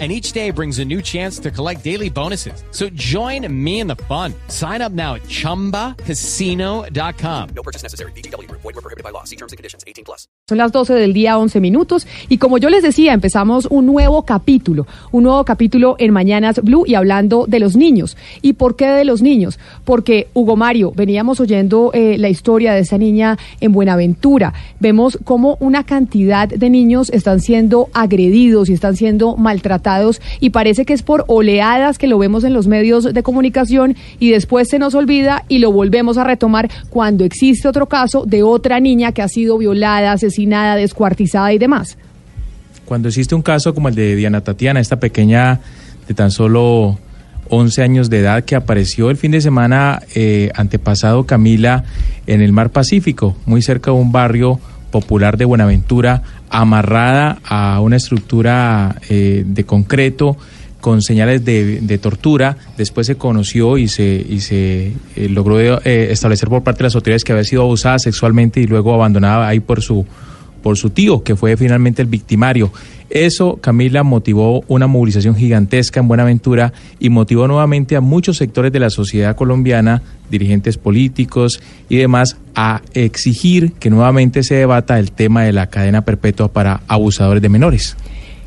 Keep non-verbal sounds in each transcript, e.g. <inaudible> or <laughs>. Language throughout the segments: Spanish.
and each day brings a new chance to collect daily bonuses. So join me in the fun. Sign up now at ChumbaCasino.com. No purchase necessary. BGW. Void were prohibited by law. See terms and conditions. 18 plus. Son las 12 del día, 11 minutos. Y como yo les decía, empezamos un nuevo capítulo. Un nuevo capítulo en Mañanas Blue y hablando de los niños. ¿Y por qué de los niños? Porque, Hugo Mario, veníamos oyendo eh, la historia de esa niña en Buenaventura. Vemos cómo una cantidad de niños están siendo agredidos y están siendo maltratados y parece que es por oleadas que lo vemos en los medios de comunicación y después se nos olvida y lo volvemos a retomar cuando existe otro caso de otra niña que ha sido violada, asesinada, descuartizada y demás. Cuando existe un caso como el de Diana Tatiana, esta pequeña de tan solo 11 años de edad que apareció el fin de semana eh, antepasado Camila en el mar Pacífico, muy cerca de un barrio popular de Buenaventura, amarrada a una estructura eh, de concreto con señales de, tortura. Después se conoció y se, y se eh, logró eh, establecer por parte de las autoridades que había sido abusada sexualmente y luego abandonada ahí por su, por su tío, que fue finalmente el victimario. Eso, Camila, motivó una movilización gigantesca en Buenaventura y motivó nuevamente a muchos sectores de la sociedad colombiana, dirigentes políticos y demás, a exigir que nuevamente se debata el tema de la cadena perpetua para abusadores de menores.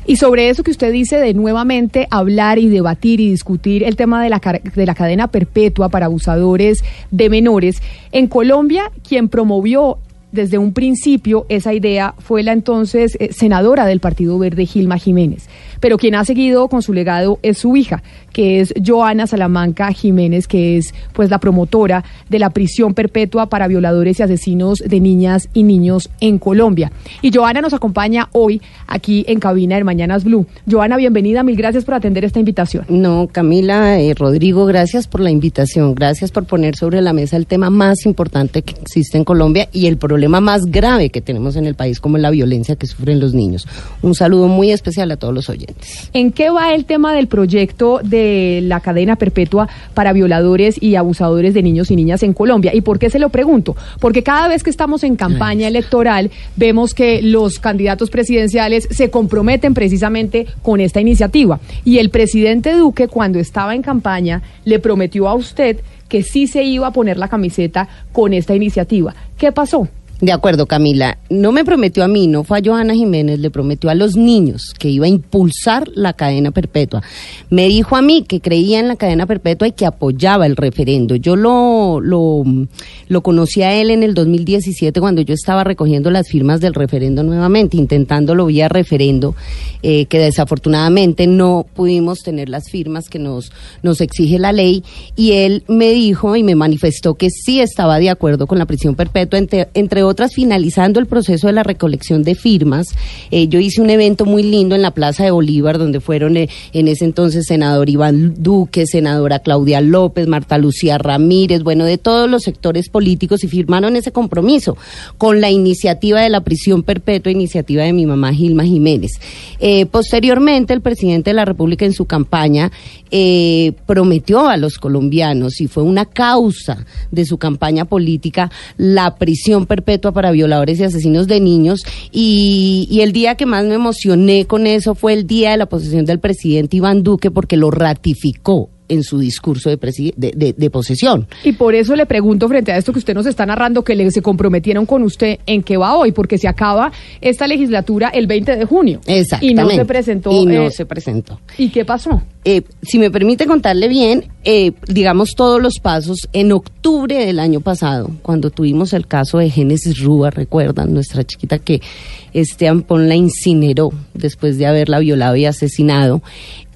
Y sobre eso que usted dice de nuevamente hablar y debatir y discutir el tema de la, de la cadena perpetua para abusadores de menores, en Colombia quien promovió desde un principio esa idea fue la entonces eh, senadora del Partido Verde, Gilma Jiménez. Pero quien ha seguido con su legado es su hija, que es Joana Salamanca Jiménez, que es pues la promotora de la prisión perpetua para violadores y asesinos de niñas y niños en Colombia. Y Joana nos acompaña hoy aquí en cabina de Mañanas Blue. Joana, bienvenida, mil gracias por atender esta invitación. No, Camila, eh, Rodrigo, gracias por la invitación, gracias por poner sobre la mesa el tema más importante que existe en Colombia y el problema más grave que tenemos en el país, como la violencia que sufren los niños. Un saludo muy especial a todos los oyentes. ¿En qué va el tema del proyecto de la cadena perpetua para violadores y abusadores de niños y niñas en Colombia. ¿Y por qué se lo pregunto? Porque cada vez que estamos en campaña electoral vemos que los candidatos presidenciales se comprometen precisamente con esta iniciativa. Y el presidente Duque, cuando estaba en campaña, le prometió a usted que sí se iba a poner la camiseta con esta iniciativa. ¿Qué pasó? De acuerdo, Camila. No me prometió a mí, no fue a Johanna Jiménez, le prometió a los niños que iba a impulsar la cadena perpetua. Me dijo a mí que creía en la cadena perpetua y que apoyaba el referendo. Yo lo, lo, conocí a él en el 2017 cuando yo estaba recogiendo las firmas del referendo nuevamente, intentándolo vía referendo, eh, que desafortunadamente no pudimos tener las firmas que nos, nos exige la ley. Y él me dijo y me manifestó que sí estaba de acuerdo con la prisión perpetua, entre, entre otras, finalizando el proceso de la recolección de firmas, eh, yo hice un evento muy lindo en la Plaza de Bolívar, donde fueron eh, en ese entonces senador Iván Duque, senadora Claudia López, Marta Lucía Ramírez, bueno, de todos los sectores políticos y firmaron ese compromiso con la iniciativa de la prisión perpetua, iniciativa de mi mamá Gilma Jiménez. Eh, posteriormente, el presidente de la República en su campaña prometió a los colombianos y fue una causa de su campaña política la prisión perpetua para violadores y asesinos de niños. Y, y, el día que más me emocioné con eso fue el día de la posesión del presidente Iván Duque porque lo ratificó en su discurso de, de, posesión. Y por eso le pregunto frente a esto que usted nos está narrando, que le, se comprometieron con usted, ¿en qué va hoy? Porque se acaba esta legislatura el 20 de junio. Exactamente. Y no se presentó. Y no eh, se presentó. ¿Y qué pasó? Eh, si me permite contarle bien, eh, digamos todos los pasos, en octubre del año pasado, cuando tuvimos el caso de Génesis Rúa, recuerdan, nuestra chiquita que Esteban Pon la incineró después de haberla violado y asesinado,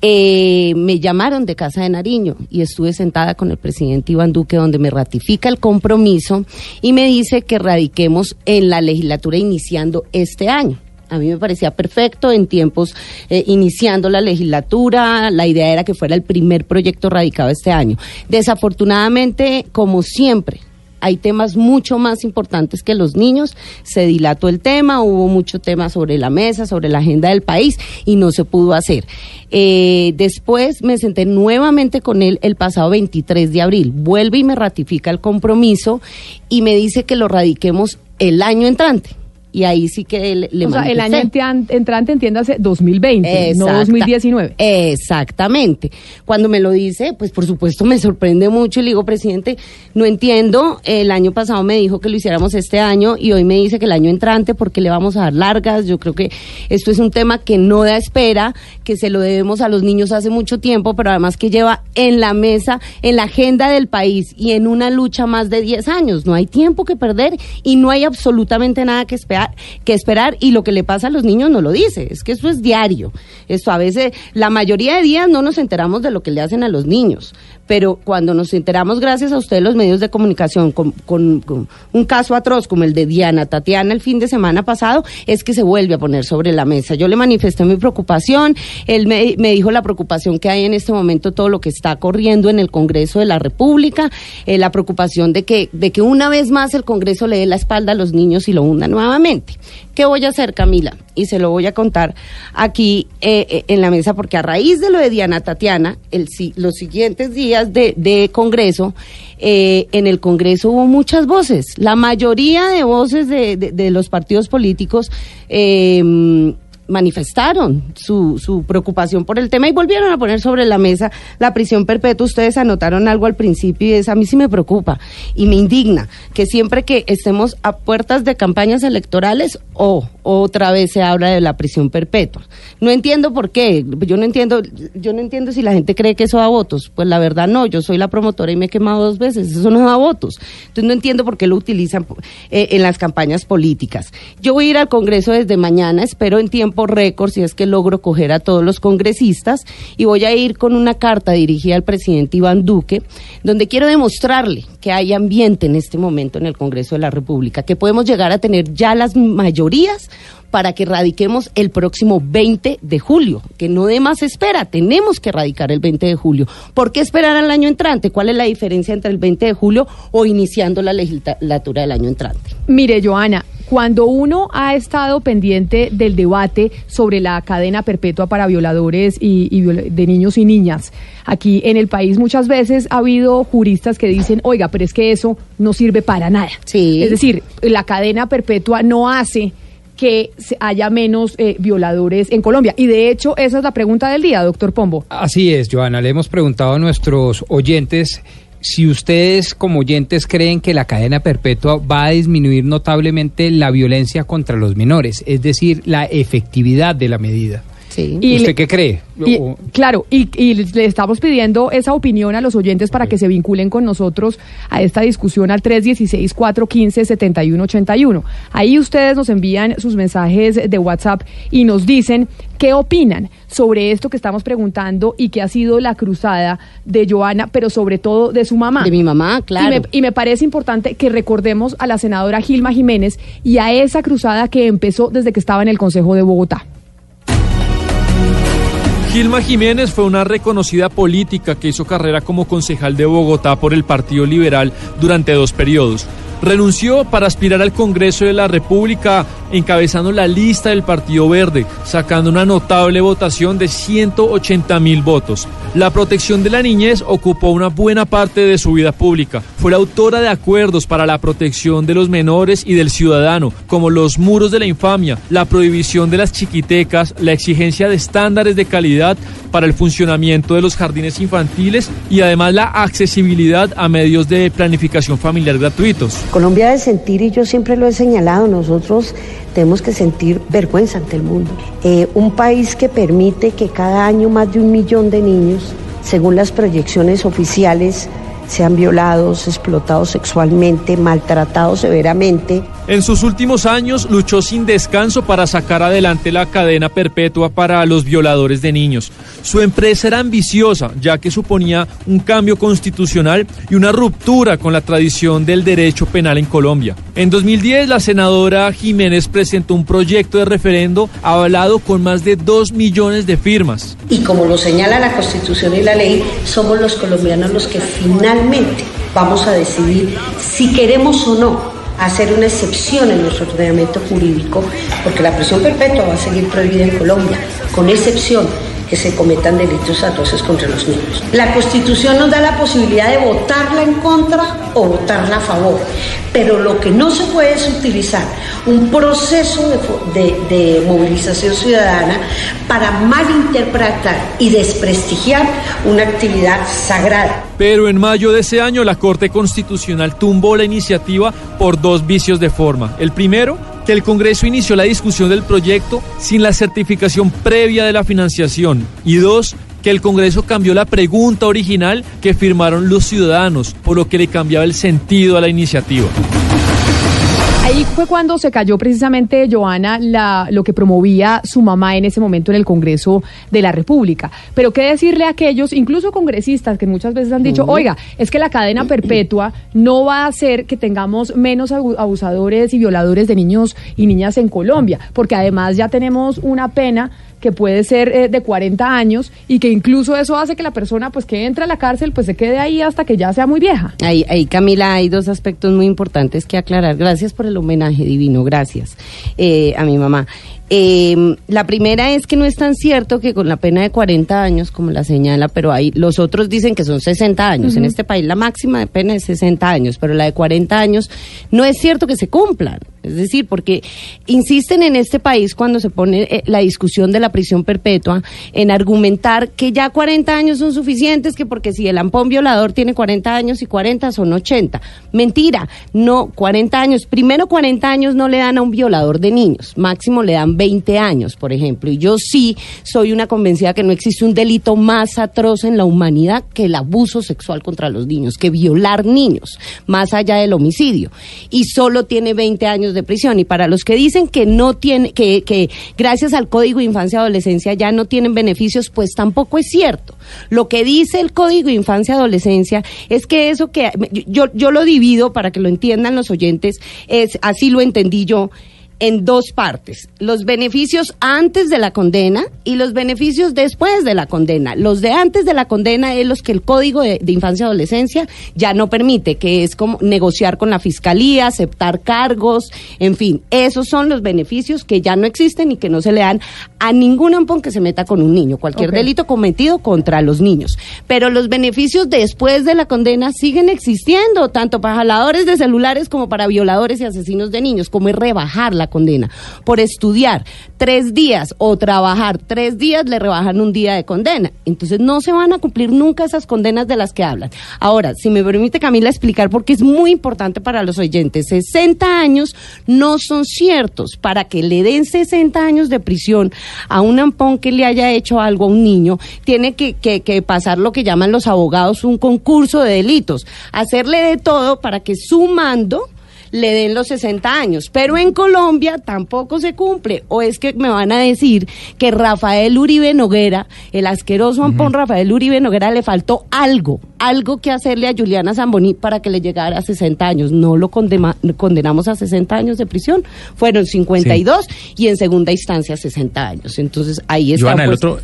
eh, me llamaron de Casa de Nariño y estuve sentada con el presidente Iván Duque donde me ratifica el compromiso y me dice que radiquemos en la legislatura iniciando este año. A mí me parecía perfecto en tiempos eh, iniciando la legislatura. La idea era que fuera el primer proyecto radicado este año. Desafortunadamente, como siempre, hay temas mucho más importantes que los niños. Se dilató el tema, hubo mucho tema sobre la mesa, sobre la agenda del país y no se pudo hacer. Eh, después me senté nuevamente con él el pasado 23 de abril. Vuelve y me ratifica el compromiso y me dice que lo radiquemos el año entrante y ahí sí que le, O sea, el año entrante, entiéndase, 2020, no 2019. Exactamente. Cuando me lo dice, pues por supuesto me sorprende mucho y le digo, presidente, no entiendo, el año pasado me dijo que lo hiciéramos este año y hoy me dice que el año entrante porque le vamos a dar largas. Yo creo que esto es un tema que no da espera, que se lo debemos a los niños hace mucho tiempo, pero además que lleva en la mesa, en la agenda del país y en una lucha más de 10 años. No hay tiempo que perder y no hay absolutamente nada que esperar que esperar y lo que le pasa a los niños no lo dice, es que eso es diario. Esto a veces, la mayoría de días no nos enteramos de lo que le hacen a los niños, pero cuando nos enteramos gracias a ustedes los medios de comunicación con, un caso atroz como el de Diana Tatiana el fin de semana pasado, es que se vuelve a poner sobre la mesa. Yo le manifesté mi preocupación, él me, dijo la preocupación que hay en este momento, todo lo que está corriendo en el Congreso de la República, eh, la preocupación de que, de que una vez más el Congreso le dé la espalda a los niños y lo hunda nuevamente. ¿Qué voy a hacer, Camila? Y se lo voy a contar aquí eh, eh, en la mesa, porque a raíz de lo de Diana Tatiana, los siguientes días de, Congreso, eh, en el Congreso hubo muchas voces. La mayoría de voces de, de los partidos políticos manifestaron su, su preocupación por el tema y volvieron a poner sobre la mesa la prisión perpetua. Ustedes anotaron algo al principio y es a mí sí me preocupa y me indigna que siempre que estemos a puertas de campañas electorales o otra vez se habla de la prisión perpetua. No entiendo por qué, yo no entiendo, yo no entiendo si la gente cree que eso da votos. Pues la verdad no, yo soy la promotora y me he quemado dos veces, eso no da votos. Entonces no entiendo por qué lo utilizan eh, en las campañas políticas. Yo voy a ir al Congreso desde mañana, espero en tiempo récord si es que logro coger a todos los congresistas y voy a ir con una carta dirigida al presidente Iván Duque, donde quiero demostrarle que hay ambiente en este momento en el Congreso de la República, que podemos llegar a tener ya las mayorías para que radiquemos el próximo 20 de julio, que no de más espera, tenemos que radicar el 20 de julio. ¿Por qué esperar al año entrante? ¿Cuál es la diferencia entre el 20 de julio o iniciando la legislatura del año entrante? Mire, Joana, cuando uno ha estado pendiente del debate sobre la cadena perpetua para violadores y, de niños y niñas, aquí en el país muchas veces ha habido juristas que dicen, oiga, pero es que eso no sirve para nada. Sí. Es decir, la cadena perpetua no hace que haya menos eh, violadores en Colombia. Y de hecho, esa es la pregunta del día, doctor Pombo. Así es, Joana. Le hemos preguntado a nuestros oyentes si ustedes como oyentes creen que la cadena perpetua va a disminuir notablemente la violencia contra los menores, es decir, la efectividad de la medida. Sí. ¿Usted qué cree? claro, y, le estamos pidiendo esa opinión a los oyentes para que se vinculen con nosotros a esta discusión al 316-415-7181. Ahí ustedes nos envían sus mensajes de WhatsApp y nos dicen qué opinan sobre esto que estamos preguntando y que ha sido la cruzada de Joana, pero sobre todo de su mamá. De mi mamá, claro. y me parece importante que recordemos a la senadora Gilma Jiménez y a esa cruzada que empezó desde que estaba en el Consejo de Bogotá. Gilma Jiménez fue una reconocida política que hizo carrera como concejal de Bogotá por el Partido Liberal durante dos periodos renunció para aspirar al Congreso de la República encabezando la lista del Partido Verde, sacando una notable votación de 180 mil votos. La protección de la niñez ocupó una buena parte de su vida pública. Fue la autora de acuerdos para la protección de los menores y del ciudadano, como los muros de la infamia, la prohibición de las chiquitecas, la exigencia de estándares de calidad para el funcionamiento de los jardines infantiles y además la accesibilidad a medios de planificación familiar gratuitos. Colombia debe sentir, y yo siempre lo he señalado, nosotros tenemos que sentir vergüenza ante el mundo. Eh, un país que permite que cada año más de un millón de niños, según las proyecciones oficiales, sean violados, explotados sexualmente, maltratados severamente. En sus últimos años luchó sin descanso para sacar adelante la cadena perpetua para los violadores de niños. Su empresa era ambiciosa, ya que suponía un cambio constitucional y una ruptura con la tradición del derecho penal en Colombia. En 2010, la senadora Jiménez presentó un proyecto de referendo avalado con más de 2 millones de firmas. Y como lo señala la Constitución y la ley, somos los colombianos los que finalmente vamos a decidir si queremos o no hacer una excepción en nuestro ordenamiento jurídico, porque la prisión perpetua va a seguir prohibida en Colombia, con excepción que se cometan delitos atroces contra los niños. La Constitución nos da la posibilidad de votarla en contra o votarla a favor, pero lo que no se puede es utilizar un proceso de, de movilización ciudadana para malinterpretar y desprestigiar una actividad sagrada. Pero en mayo de ese año la Corte Constitucional tumbó la iniciativa por dos vicios de forma. El primero, que el Congreso inició la discusión del proyecto sin la certificación previa de la financiación. Y dos, que el Congreso cambió la pregunta original que firmaron los ciudadanos, por lo que le cambiaba el sentido a la iniciativa. Ahí fue cuando se cayó precisamente, Joana, la, lo que promovía su mamá en ese momento en el Congreso de la República. Pero qué decirle a aquellos, incluso congresistas, que muchas veces han dicho, oiga, es que la cadena perpetua no va a hacer que tengamos menos abusadores y violadores de niños y niñas en Colombia, porque además ya tenemos una pena que puede ser eh, de 40 años y que incluso eso hace que la persona pues que entra a la cárcel pues se quede ahí hasta que ya sea muy vieja. Ahí, ahí Camila, hay dos aspectos muy importantes que aclarar. Gracias por el homenaje divino, gracias eh, a mi mamá. Eh, la primera es que no es tan cierto que con la pena de 40 años, como la señala, pero hay, los otros dicen que son 60 años. En este país la máxima de pena es 60 años, pero la de 40 años no es cierto que se cumplan. Es decir, porque insisten en este país cuando se pone eh, la discusión de la prisión perpetua en argumentar que ya 40 años son suficientes, que porque si el ampón violador tiene 40 años y 40 son 80. Mentira, no, 40 años. Primero 40 años no le dan a un violador de niños, máximo le dan 20 años, por ejemplo. Y yo sí soy una convencida que no existe un delito más atroz en la humanidad que el abuso sexual contra los niños, que violar niños, más allá del homicidio. Y solo tiene 20 años de prisión. Y para los que dicen que no tiene, que, que gracias al Código Infancia y Adolescencia ya no tienen beneficios, pues tampoco es cierto. Lo que dice el Código Infancia y Adolescencia es que eso que yo, yo lo divido para que lo entiendan los oyentes, es así lo entendí yo en dos partes, los beneficios antes de la condena y los beneficios después de la condena. Los de antes de la condena es los que el Código de, Infancia y Adolescencia ya no permite, que es como negociar con la Fiscalía, aceptar cargos, en fin, esos son los beneficios que ya no existen y que no se le dan a ningún ampón que se meta con un niño, cualquier delito cometido contra los niños. Pero los beneficios después de la condena siguen existiendo, tanto para jaladores de celulares como para violadores y asesinos de niños, como es rebajar la condena. Por estudiar tres días o trabajar tres días le rebajan un día de condena. Entonces no se van a cumplir nunca esas condenas de las que hablan. Ahora, si me permite Camila explicar porque es muy importante para los oyentes, 60 años no son ciertos. Para que le den 60 años de prisión a un ampón que le haya hecho algo a un niño, tiene que, que pasar lo que llaman los abogados un concurso de delitos, hacerle de todo para que su mando le den los 60 años. Pero en Colombia tampoco se cumple. O es que me van a decir que Rafael Uribe Noguera, el asqueroso ampón Rafael Uribe Noguera, le faltó algo, algo que hacerle a Juliana Zamboni para que le llegara a 60 años. No lo condenamos a 60 años de prisión. Fueron 52 y en segunda instancia 60 años. Entonces ahí está. Joana, el otro...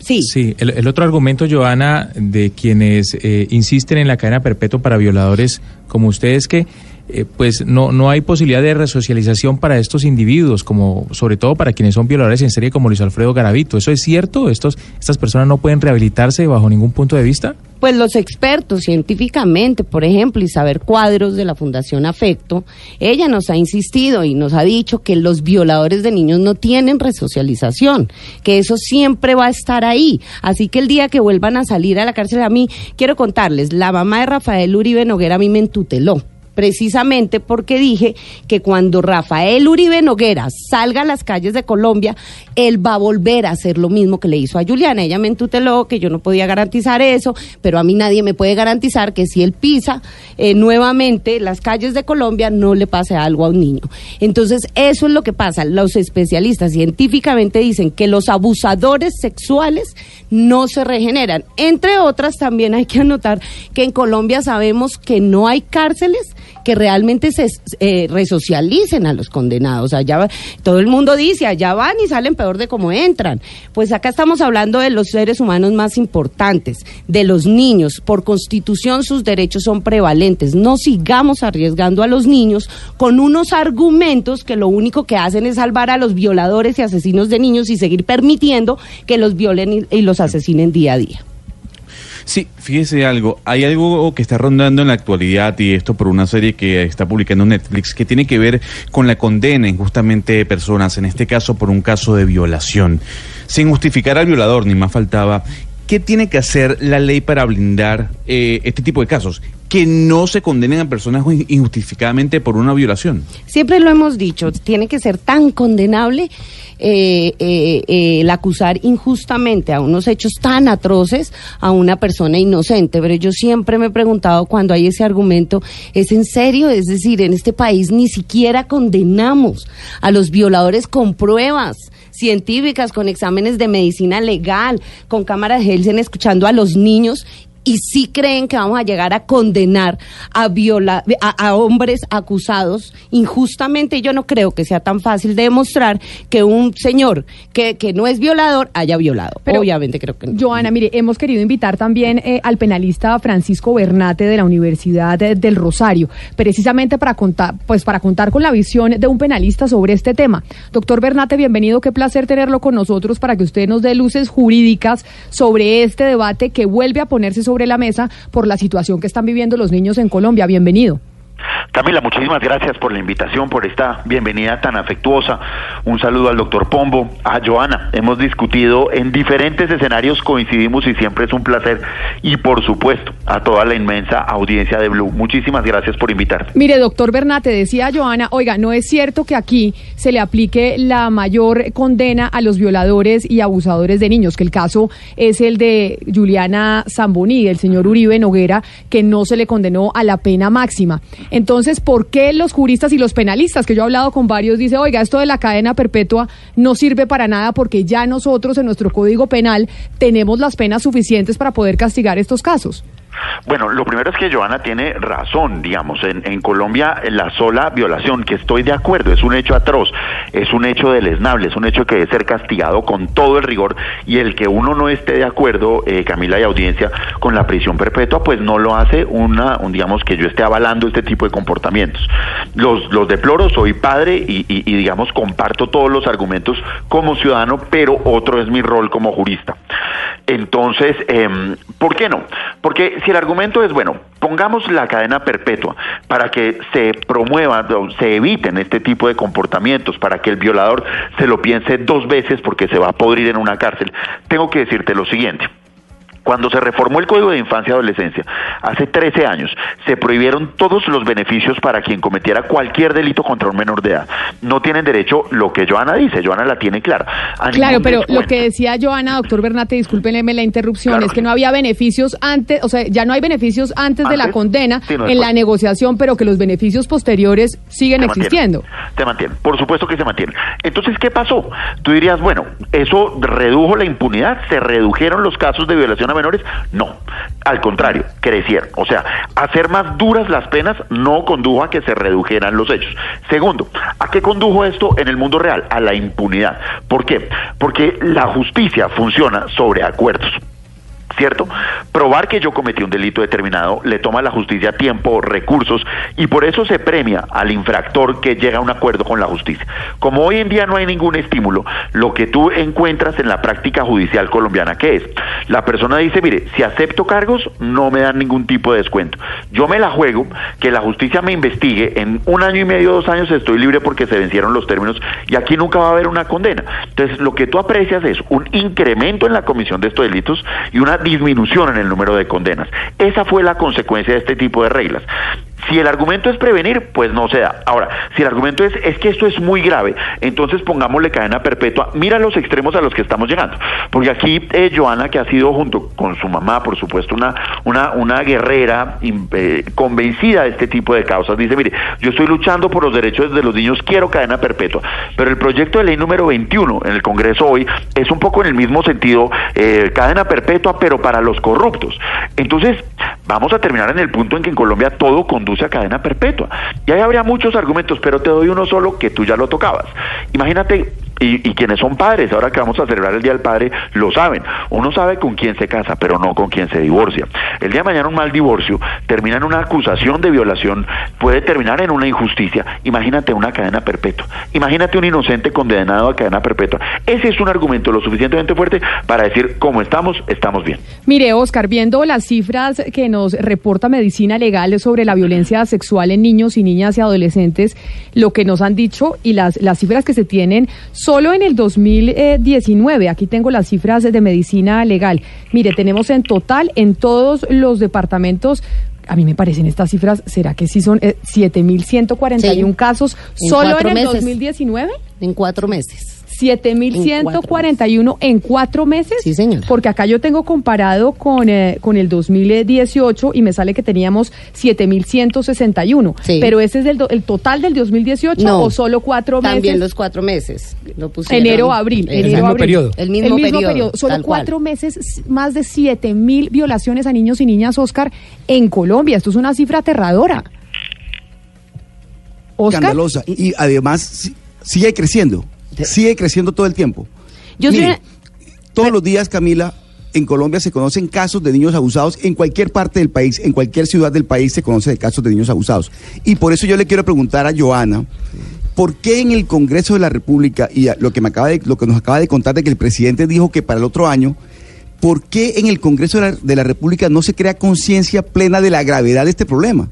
Sí. Sí, el, otro argumento, Joana, de quienes eh, insisten en la cadena perpetua para violadores como ustedes, que eh, pues no, no hay posibilidad de resocialización para estos individuos, como sobre todo para quienes son violadores en serie como Luis Alfredo Garavito. ¿Eso es cierto? ¿Estos, ¿Estas personas no pueden rehabilitarse bajo ningún punto de vista? Pues los expertos científicamente, por ejemplo, Isabel Cuadros de la Fundación Afecto, ella nos ha insistido y nos ha dicho que los violadores de niños no tienen resocialización, que eso siempre va a estar ahí. Así que el día que vuelvan a salir a la cárcel, a mí, quiero contarles, la mamá de Rafael Uribe Noguera a mí me entuteló precisamente porque dije que cuando Rafael Uribe Noguera salga a las calles de Colombia, él va a volver a hacer lo mismo que le hizo a Juliana. Ella me entuteló que yo no podía garantizar eso, pero a mí nadie me puede garantizar que si él pisa eh, nuevamente las calles de Colombia no le pase algo a un niño. Entonces, eso es lo que pasa. Los especialistas científicamente dicen que los abusadores sexuales no se regeneran. Entre otras, también hay que anotar que en Colombia sabemos que no hay cárceles que realmente se eh, resocialicen a los condenados. Allá todo el mundo dice, allá van y salen peor de cómo entran. Pues acá estamos hablando de los seres humanos más importantes, de los niños. Por constitución sus derechos son prevalentes. No sigamos arriesgando a los niños con unos argumentos que lo único que hacen es salvar a los violadores y asesinos de niños y seguir permitiendo que los violen y los asesinen día a día. Sí, fíjese algo, hay algo que está rondando en la actualidad y esto por una serie que está publicando Netflix que tiene que ver con la condena injustamente de personas, en este caso por un caso de violación. Sin justificar al violador, ni más faltaba, ¿qué tiene que hacer la ley para blindar eh, este tipo de casos? que no se condenen a personas injustificadamente por una violación. Siempre lo hemos dicho, tiene que ser tan condenable eh, eh, el acusar injustamente a unos hechos tan atroces a una persona inocente. Pero yo siempre me he preguntado cuando hay ese argumento, ¿es en serio? Es decir, en este país ni siquiera condenamos a los violadores con pruebas científicas, con exámenes de medicina legal, con cámaras Helsen escuchando a los niños y sí creen que vamos a llegar a condenar a, viola, a, hombres acusados injustamente. Yo no creo que sea tan fácil de demostrar que un señor que, que no es violador haya violado. Pero, Obviamente creo que no. Joana, mire, hemos querido invitar también eh, al penalista Francisco Bernate de la Universidad del Rosario, precisamente para contar, pues para contar con la visión de un penalista sobre este tema. Doctor Bernate, bienvenido, qué placer tenerlo con nosotros para que usted nos dé luces jurídicas sobre este debate que vuelve a ponerse sobre sobre la mesa por la situación que están viviendo los niños en Colombia. Bienvenido. Camila, muchísimas gracias por la invitación, por esta bienvenida tan afectuosa. Un saludo al doctor Pombo, a Joana. Hemos discutido en diferentes escenarios, coincidimos y siempre es un placer. Y por supuesto, a toda la inmensa audiencia de Blue. Muchísimas gracias por invitarme. Mire, doctor Bernate, decía Joana, oiga, no es cierto que aquí se le aplique la mayor condena a los violadores y abusadores de niños, que el caso es el de Juliana Zamboni, el señor Uribe Noguera, que no se le condenó a la pena máxima. Entonces, ¿por qué los juristas y los penalistas, que yo he hablado con varios, dice, oiga, esto de la cadena perpetua no sirve para nada porque ya nosotros en nuestro código penal tenemos las penas suficientes para poder castigar estos casos? Bueno, lo primero es que Joana tiene razón, digamos, en, Colombia la sola violación, que estoy de acuerdo, es un hecho atroz, es un hecho deleznable, es un hecho que debe ser castigado con todo el rigor y el que uno no esté de acuerdo, eh, Camila y audiencia, con la prisión perpetua, pues no lo hace una, un, digamos, que yo esté avalando este tipo de comportamientos. Los, los deploro, soy padre y, y, y digamos, comparto todos los argumentos como ciudadano, pero otro es mi rol como jurista. Entonces, eh, ¿por qué no? Porque si el argumento es, bueno, pongamos la cadena perpetua para que se promuevan, se eviten este tipo de comportamientos, para que el violador se lo piense dos veces porque se va a podrir en una cárcel, tengo que decirte lo siguiente. Cuando se reformó el Código de Infancia y Adolescencia, hace 13 años, se prohibieron todos los beneficios para quien cometiera cualquier delito contra un menor de edad. No tienen derecho lo que Joana dice, Joana la tiene clara. Claro, pero lo que decía Joana, doctor Bernate, discúlpenme la interrupción, es que no había beneficios antes, o sea, ya no hay beneficios antes, de la condena en la negociación, pero que los beneficios posteriores siguen existiendo. se mantienen, por supuesto que se mantienen. Entonces, ¿qué pasó? Tú dirías, bueno, eso redujo la impunidad, se redujeron los casos de violación menores? No, al contrario, crecieron. O sea, hacer más duras las penas no condujo a que se redujeran los hechos. Segundo, ¿a qué condujo esto en el mundo real? A la impunidad. ¿Por qué? Porque la justicia funciona sobre acuerdos. ¿Cierto? Probar que yo cometí un delito determinado le toma a la justicia tiempo, recursos y por eso se premia al infractor que llega a un acuerdo con la justicia. Como hoy en día no hay ningún estímulo, lo que tú encuentras en la práctica judicial colombiana, ¿qué es? La persona dice, mire, si acepto cargos, no me dan ningún tipo de descuento. Yo me la juego, que la justicia me investigue, en un año y medio, dos años estoy libre porque se vencieron los términos y aquí nunca va a haber una condena. Entonces, lo que tú aprecias es un incremento en la comisión de estos delitos y una disminución en el número de condenas. Esa fue la consecuencia de este tipo de reglas. Si el argumento es prevenir, pues no se da. Ahora, si el argumento es, es que esto es muy grave, entonces pongámosle cadena perpetua. Mira los extremos a los que estamos llegando. Porque aquí eh, Joana, que ha sido junto con su mamá, por supuesto, una, una, una guerrera eh, convencida de este tipo de causas, dice, mire, yo estoy luchando por los derechos de los niños, quiero cadena perpetua. Pero el proyecto de ley número 21 en el Congreso hoy es un poco en el mismo sentido, eh, cadena perpetua, pero para los corruptos. Entonces, vamos a terminar en el punto en que en Colombia todo conduce conduce a cadena perpetua. Y ahí habría muchos argumentos, pero te doy uno solo que tú ya lo tocabas. Imagínate y, quienes son padres, ahora que vamos a celebrar el Día del Padre, lo saben. Uno sabe con quién se casa, pero no con quién se divorcia. El día de mañana un mal divorcio termina en una acusación de violación, puede terminar en una injusticia. Imagínate una cadena perpetua. Imagínate un inocente condenado a cadena perpetua. Ese es un argumento lo suficientemente fuerte para decir, como estamos, estamos bien. Mire, Oscar, viendo las cifras que nos reporta Medicina Legal sobre la violencia sexual en niños y niñas y adolescentes, lo que nos han dicho y las, las cifras que se tienen Solo en el 2019, aquí tengo las cifras de medicina legal. Mire, tenemos en total en todos los departamentos a mí me parecen estas cifras, ¿será que sí son 7.141 eh, casos solo en el 2019? En cuatro meses. 7.141 en cuatro meses. Sí, señor. Porque acá yo tengo comparado con, eh, con el 2018 y me sale que teníamos 7.161. Sí. Pero ese es el total del 2018 o solo cuatro meses. También los cuatro meses. Lo enero, abril. El enero, mismo periodo. El mismo, periodo. Solo cuatro meses, más de 7.000 violaciones a niños y niñas, Oscar, en Colombia. Esto es una cifra aterradora. Oscar. Escandalosa. Y además sigue creciendo sigue creciendo todo el tiempo. Yo Todos los días, Camila, en Colombia se conocen casos de niños abusados en cualquier parte del país, en cualquier ciudad del país se conocen casos de niños abusados. Y por eso yo le quiero preguntar a Joana, ¿por qué en el Congreso de la República y lo que me acaba de, lo que nos acaba de contar de que el presidente dijo que para el otro año, ¿por qué en el Congreso de la, República no se crea conciencia plena de la gravedad de este problema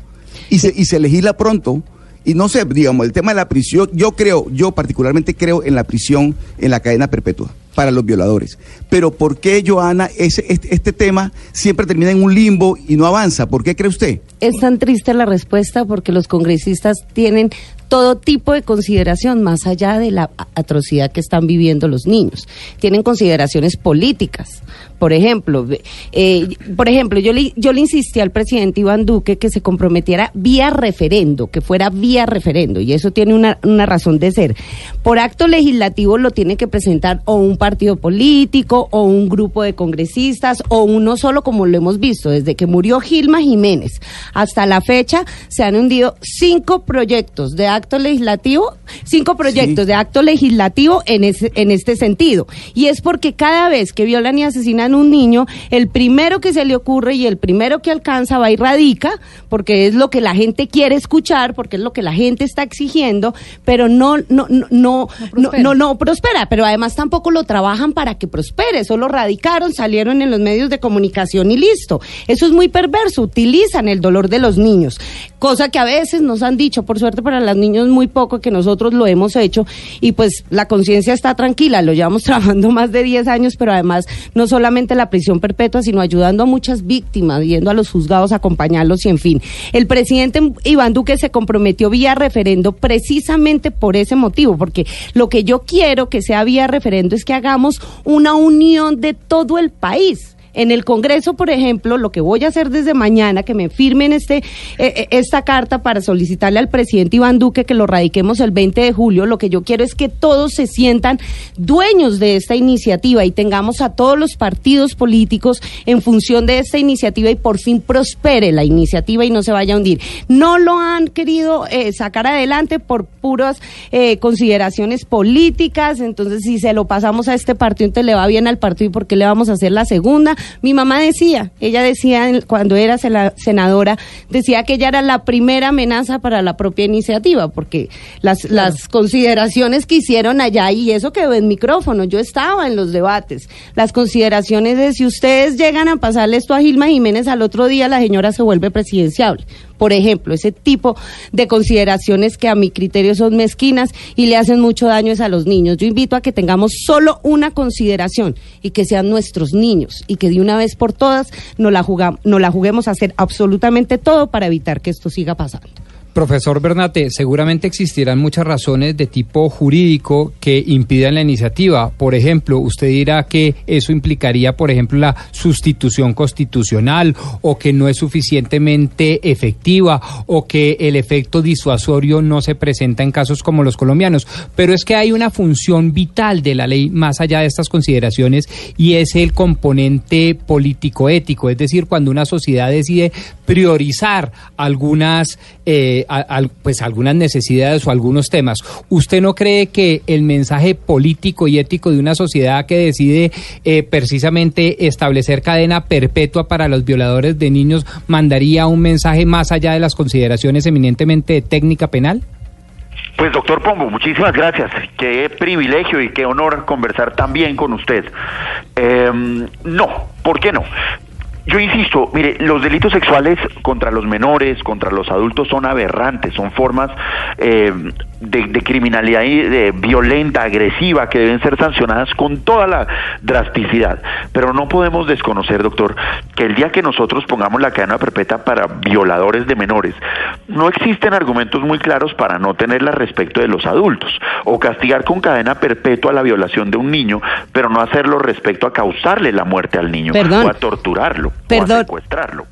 y se, y se legisla pronto? Y no sé, digamos, el tema de la prisión, yo creo, yo particularmente creo en la prisión, en la cadena perpetua para los violadores. Pero ¿por qué, Joana, ese, este, este, tema siempre termina en un limbo y no avanza? ¿Por qué cree usted? Es tan triste la respuesta porque los congresistas tienen todo tipo de consideración más allá de la atrocidad que están viviendo los niños. Tienen consideraciones políticas. Por ejemplo, eh, por ejemplo, yo le, yo le insistí al presidente Iván Duque que se comprometiera vía referendo, que fuera vía referendo, y eso tiene una, una razón de ser. Por acto legislativo lo tiene que presentar o un partido político, o un grupo de congresistas, o uno solo, como lo hemos visto, desde que murió Gilma Jiménez hasta la fecha, se han hundido cinco proyectos de acto legislativo, cinco proyectos de acto legislativo en, ese, en este sentido. Y es porque cada vez que violan y asesinan un niño, el primero que se le ocurre y el primero que alcanza va y radica, porque es lo que la gente quiere escuchar, porque es lo que la gente está exigiendo, pero no, no, no, no, no, no, prospera. Pero además tampoco lo trabajan para que prospere, solo radicaron, salieron en los medios de comunicación y listo. Eso es muy perverso, utilizan el dolor de los niños, cosa que a veces nos han dicho, por suerte para los niños muy poco que nosotros lo hemos hecho. Y pues la conciencia está tranquila, lo llevamos <laughs> trabajando más de 10 años, pero además no solamente la prisión perpetua, sino ayudando a muchas víctimas, yendo a los juzgados a acompañarlos y en fin. El presidente Iván Duque se comprometió vía referendo precisamente por ese motivo, porque lo que yo quiero que sea vía referendo es que hagamos una unión de todo el país en el Congreso, por ejemplo, lo que voy a hacer desde mañana, que me firmen este, eh, eh, esta carta para solicitarle al presidente Iván Duque que lo radiquemos el 20 de julio, lo que yo quiero es que todos se sientan dueños de esta iniciativa y tengamos a todos los partidos políticos en función de esta iniciativa y por fin prospere la iniciativa y no se vaya a hundir. No lo han querido eh, sacar adelante por puras consideraciones políticas, entonces si se lo pasamos a este partido, entonces le va bien al partido y por qué le vamos a hacer la segunda. Mi mamá decía, ella decía cuando era senadora, decía que ella era la primera amenaza para la propia iniciativa, porque las, las consideraciones que hicieron allá, y eso quedó en micrófono, yo estaba en los debates, las consideraciones de si ustedes llegan a pasarle esto a Gilma Jiménez al otro día, la señora se vuelve presidenciable. Por ejemplo, ese tipo de consideraciones que a mi criterio son mezquinas y le hacen mucho daño a los niños. Yo invito a que tengamos solo una consideración y que sean nuestros niños y que de una vez por todas nos la, nos la juguemos a hacer absolutamente todo para evitar que esto siga pasando. Profesor Bernate, seguramente existirán muchas razones de tipo jurídico que impidan la iniciativa. Por ejemplo, usted dirá que eso implicaría, por ejemplo, la sustitución constitucional o que no es suficientemente efectiva o que el efecto disuasorio no se presenta en casos como los colombianos. Pero es que hay una función vital de la ley más allá de estas consideraciones y es el componente político-ético. Es decir, cuando una sociedad decide priorizar algunas, eh, pues algunas necesidades o algunos temas. ¿Usted no cree que el mensaje político y ético de una sociedad que decide eh, precisamente establecer cadena perpetua para los violadores de niños mandaría un mensaje más allá de las consideraciones eminentemente de técnica penal? Pues doctor Pombo, muchísimas gracias. Qué privilegio y qué honor conversar también con usted. Em, no, ¿por qué no? Yo insisto, mire, los delitos sexuales contra los menores, contra los adultos son aberrantes, son formas eh, de, criminalidad de, violenta, agresiva, que deben ser sancionadas con toda la drasticidad. Pero no podemos desconocer, doctor, que el día que nosotros pongamos la cadena perpetua para violadores de menores, no existen argumentos muy claros para no tenerla respecto de los adultos, o castigar con cadena perpetua la violación de un niño, pero no hacerlo respecto a causarle la muerte al niño, o a torturarlo, o a secuestrarlo.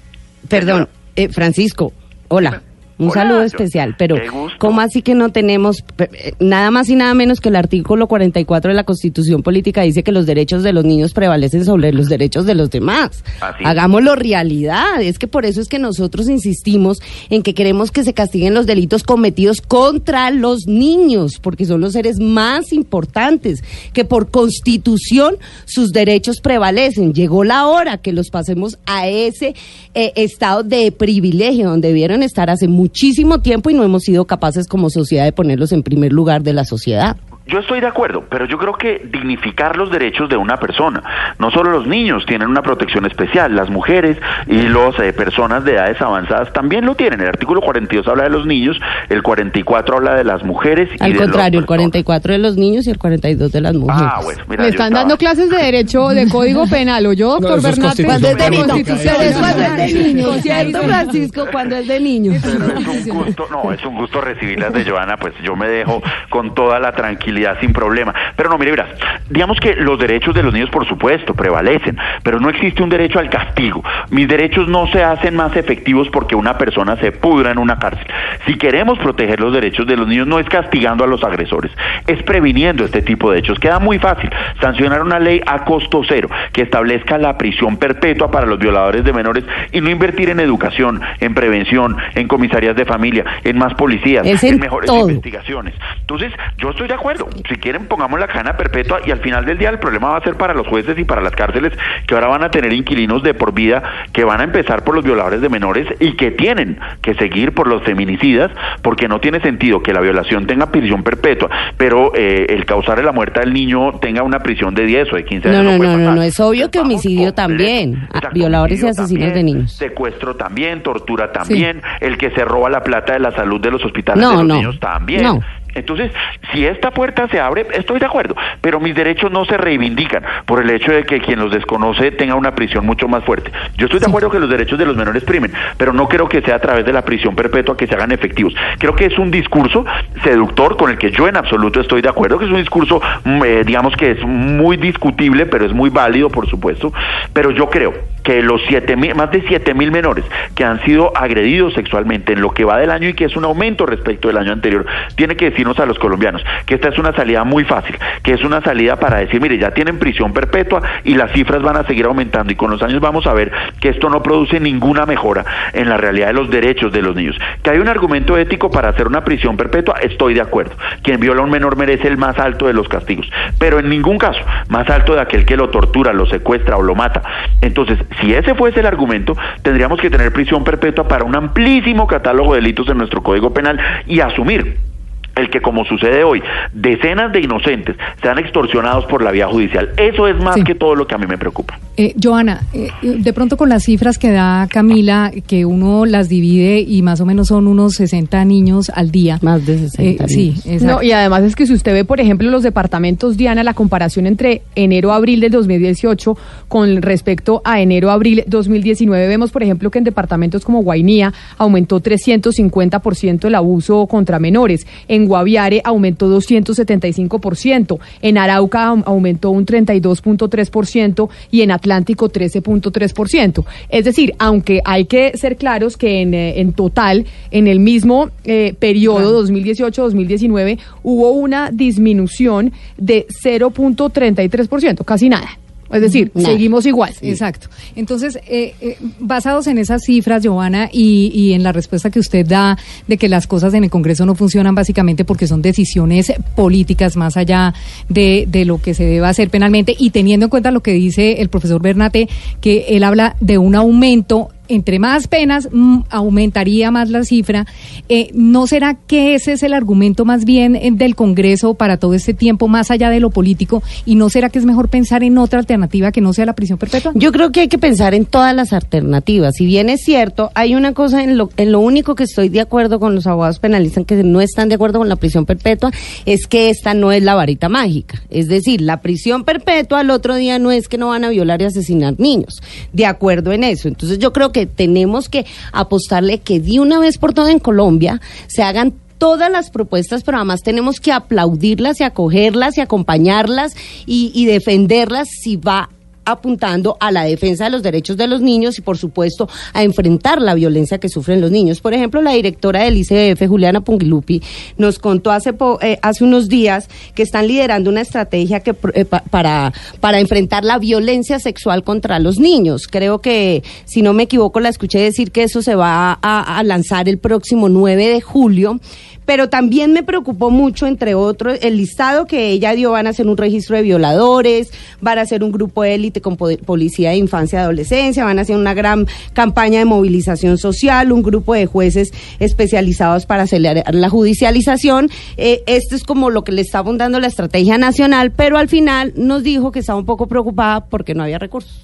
Perdón, eh, Francisco, hola. Un saludo especial, pero ¿cómo así que no tenemos eh, nada más y nada menos que el artículo 44 de la Constitución Política dice que los derechos de los niños prevalecen sobre los derechos de los demás? Hagámoslo realidad. Es que por eso es que nosotros insistimos en que queremos que se castiguen los delitos cometidos contra los niños, porque son los seres más importantes, que por Constitución sus derechos prevalecen. Llegó la hora que los pasemos a ese eh, estado de privilegio donde debieron estar hace mucho muchísimo tiempo y no hemos sido capaces como sociedad de ponerlos en primer lugar de la sociedad. Yo estoy de acuerdo, pero yo creo que dignificar los derechos de una persona, no solo los niños tienen una protección especial, las mujeres y las eh, personas de edades avanzadas también lo tienen. El artículo 42 habla de los niños, el 44 habla de las mujeres. Al contrario, el 44 de los niños y el 42 de las ah, mujeres. Ah, bueno, mira, Me están dando clases de derecho, de <laughs> código penal, ¿o yo, doctor Bernat? Cuando es de niños. ¿Cierto, Francisco? Cuando es de niños. es un gusto, no, es un gusto recibirlas de Joana, pues yo me dejo con toda la tranquilidad sin problema. Pero no, mire, verás, digamos que los derechos de los niños, por supuesto, prevalecen, pero no existe un derecho al castigo. Mis derechos no se hacen más efectivos porque una persona se pudra en una cárcel. Si queremos proteger los derechos de los niños, no es castigando a los agresores, es previniendo este tipo de hechos. Queda muy fácil sancionar una ley a costo cero que establezca la prisión perpetua para los violadores de menores y no invertir en educación, en prevención, en comisarías de familia, en más policías, en, mejores investigaciones. Entonces, yo estoy de acuerdo si quieren pongamos la cadena perpetua y al final del día el problema va a ser para los jueces y para las cárceles que ahora van a tener inquilinos de por vida que van a empezar por los violadores de menores y que tienen que seguir por los feminicidas porque no tiene sentido que la violación tenga prisión perpetua, pero eh, el causar la muerte del niño tenga una prisión de 10 o de 15 años. No, no, no, no, es obvio que homicidio también, violadores y asesinos de niños. Secuestro también, tortura también, el que se roba la plata de la salud de los hospitales de los niños también. Entonces, si esta puerta se abre, estoy de acuerdo, pero mis derechos no se reivindican por el hecho de que quien los desconoce tenga una prisión mucho más fuerte. Yo estoy de acuerdo que los derechos de los menores primen, pero no creo que sea a través de la prisión perpetua que se hagan efectivos. Creo que es un discurso seductor con el que yo en absoluto estoy de acuerdo, que es un discurso, mm, eh, digamos que es muy discutible, pero es muy válido, por supuesto, pero yo creo que los siete mil, más de siete mil menores que han sido agredidos sexualmente en lo que va del año y que es un aumento respecto del año anterior, tiene que decirnos a los colombianos que esta es una salida muy fácil, que es una salida para decir, mire, ya tienen prisión perpetua y las cifras van a seguir aumentando y con los años vamos a ver que esto no produce ninguna mejora en la realidad de los derechos de los niños. Que hay un argumento ético para hacer una prisión perpetua, estoy de acuerdo. Quien viola a un menor merece el más alto de los castigos, pero en ningún caso más alto de aquel que lo tortura, lo secuestra o lo mata. Entonces, si ese fuese el argumento, tendríamos que tener prisión perpetua para un amplísimo catálogo de delitos en nuestro Código Penal y asumir el que, como sucede hoy, decenas de inocentes sean extorsionados por la vía judicial. Eso es más que todo lo que a mí me preocupa. Eh, Joana, eh, de pronto con las cifras que da Camila, que uno las divide y más o menos son unos 60 niños al día. Más de 60. Eh, sí, no, y además es que si usted ve, por ejemplo, los departamentos, Diana, la comparación entre enero-abril del 2018 con respecto a enero-abril 2019, vemos, por ejemplo, que en departamentos como Guainía aumentó 350% el abuso contra menores. En Guaviare aumentó 275%, en Arauca aumentó un 32.3% y en Atlántico 13.3%. Es decir, aunque hay que ser claros que en, eh, en total, en el mismo eh, periodo 2018-2019, hubo una disminución de 0.33%, casi nada. Es decir, seguimos igual. Exacto. Entonces, eh, eh, basados en esas cifras, Giovanna, y, y, en la respuesta que usted da de que las cosas en el Congreso no funcionan básicamente porque son decisiones políticas más allá de, de lo que se debe hacer penalmente, y teniendo en cuenta lo que dice el profesor Bernate, que él habla de un aumento entre más penas mm, aumentaría más la cifra. Eh, ¿No será que ese es el argumento más bien eh, del Congreso para todo este tiempo, más allá de lo político? ¿Y no será que es mejor pensar en otra alternativa que no sea la prisión perpetua? Yo creo que hay que pensar en todas las alternativas. Si bien es cierto, hay una cosa en lo, en lo único que estoy de acuerdo con los abogados penalistas que no están de acuerdo con la prisión perpetua, es que esta no es la varita mágica. Es decir, la prisión perpetua al otro día no es que no van a violar y asesinar niños. De acuerdo en eso. Entonces yo creo que tenemos que apostarle que de una vez por todas en Colombia se hagan todas las propuestas, pero además tenemos que aplaudirlas y acogerlas y acompañarlas y, y defenderlas si va apuntando a la defensa de los derechos de los niños y, por supuesto, a enfrentar la violencia que sufren los niños. Por ejemplo, la directora del ICF, Juliana Pungilupi, nos contó hace, eh, hace unos días que están liderando una estrategia que, eh, para, para enfrentar la violencia sexual contra los niños. Creo que, si no me equivoco, la escuché decir que eso se va a, a lanzar el próximo 9 de julio pero también me preocupó mucho, entre otros, el listado que ella dio, van a hacer un registro de violadores, van a hacer un grupo de élite con policía de infancia y adolescencia, van a hacer una gran campaña de movilización social, un grupo de jueces especializados para acelerar la judicialización. Eh, esto es como lo que le estaba dando la estrategia nacional, pero al final nos dijo que estaba un poco preocupada porque no había recursos.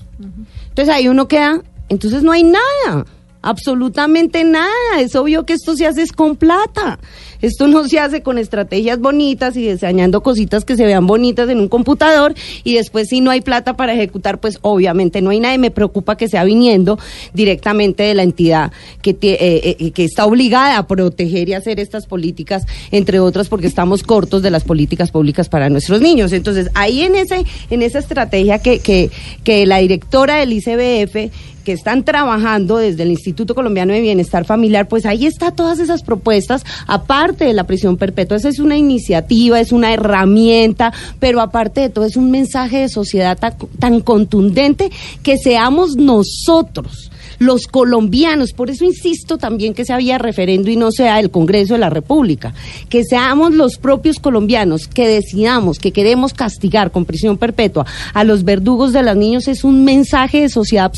Entonces ahí uno queda, entonces no hay nada absolutamente nada. Es obvio que esto se hace con plata. Esto no se hace con estrategias bonitas y deseando cositas que se vean bonitas en un computador y después si no hay plata para ejecutar, pues obviamente no hay nada y me preocupa que sea viniendo directamente de la entidad que, eh, eh, que está obligada a proteger y hacer estas políticas, entre otras porque estamos cortos de las políticas públicas para nuestros niños. Entonces, ahí en ese en esa estrategia que, que, que la directora del ICBF que están trabajando desde el Instituto Colombiano de Bienestar Familiar, pues ahí está todas esas propuestas, aparte de la prisión perpetua. Esa es una iniciativa, es una herramienta, pero aparte de todo es un mensaje de sociedad tan contundente que seamos nosotros los colombianos, por eso insisto también que se había referendo y no sea el Congreso de la República, que seamos los propios colombianos que decidamos que queremos castigar con prisión perpetua a los verdugos de los niños es un mensaje de sociedad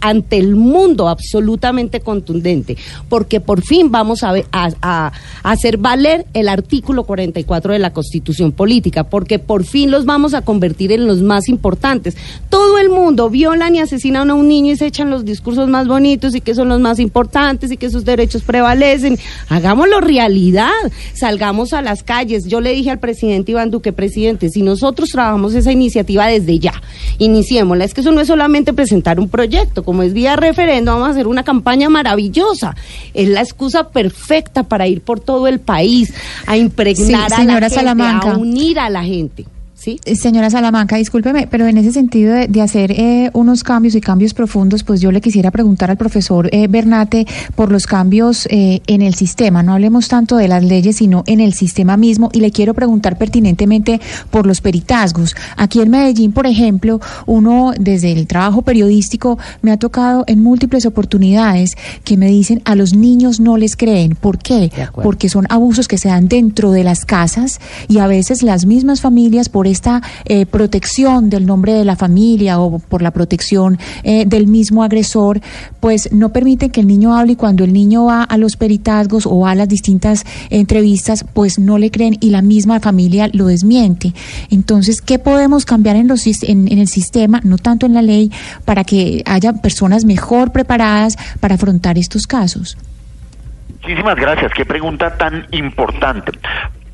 ante el mundo absolutamente contundente, porque por fin vamos a, a, hacer valer el artículo 44 de la Constitución Política, porque por fin los vamos a convertir en los más importantes. Todo el mundo violan y asesinan a un niño y se echan los discursos más bonitos y que son los más importantes y que sus derechos prevalecen. Hagámoslo realidad, salgamos a las calles. Yo le dije al presidente Iván Duque, presidente, si nosotros trabajamos esa iniciativa desde ya, iniciémosla. Es que eso no es solamente presentar un proyecto, como es vía referendo, vamos a hacer una campaña maravillosa. Es la excusa perfecta para ir por todo el país a impregnar a la gente, a unir a la gente. Eh, señora Salamanca, discúlpeme, pero en ese sentido de, hacer eh, unos cambios y cambios profundos, pues yo le quisiera preguntar al profesor eh, Bernate por los cambios en el sistema. No hablemos tanto de las leyes, sino en el sistema mismo. Y le quiero preguntar pertinentemente por los peritazgos. Aquí en Medellín, por ejemplo, uno desde el trabajo periodístico me ha tocado en múltiples oportunidades que me dicen a los niños no les creen. ¿Por qué? Porque son abusos que se dan dentro de las casas y a veces las mismas familias por esta eh, protección del nombre de la familia o por la protección eh, del mismo agresor, pues no permiten que el niño hable y cuando el niño va a los peritazgos o va a las distintas entrevistas, pues no le creen y la misma familia lo desmiente. Entonces, ¿qué podemos cambiar en, los, en, en el sistema, no tanto en la ley, para que haya personas mejor preparadas para afrontar estos casos? Muchísimas gracias. Qué pregunta tan importante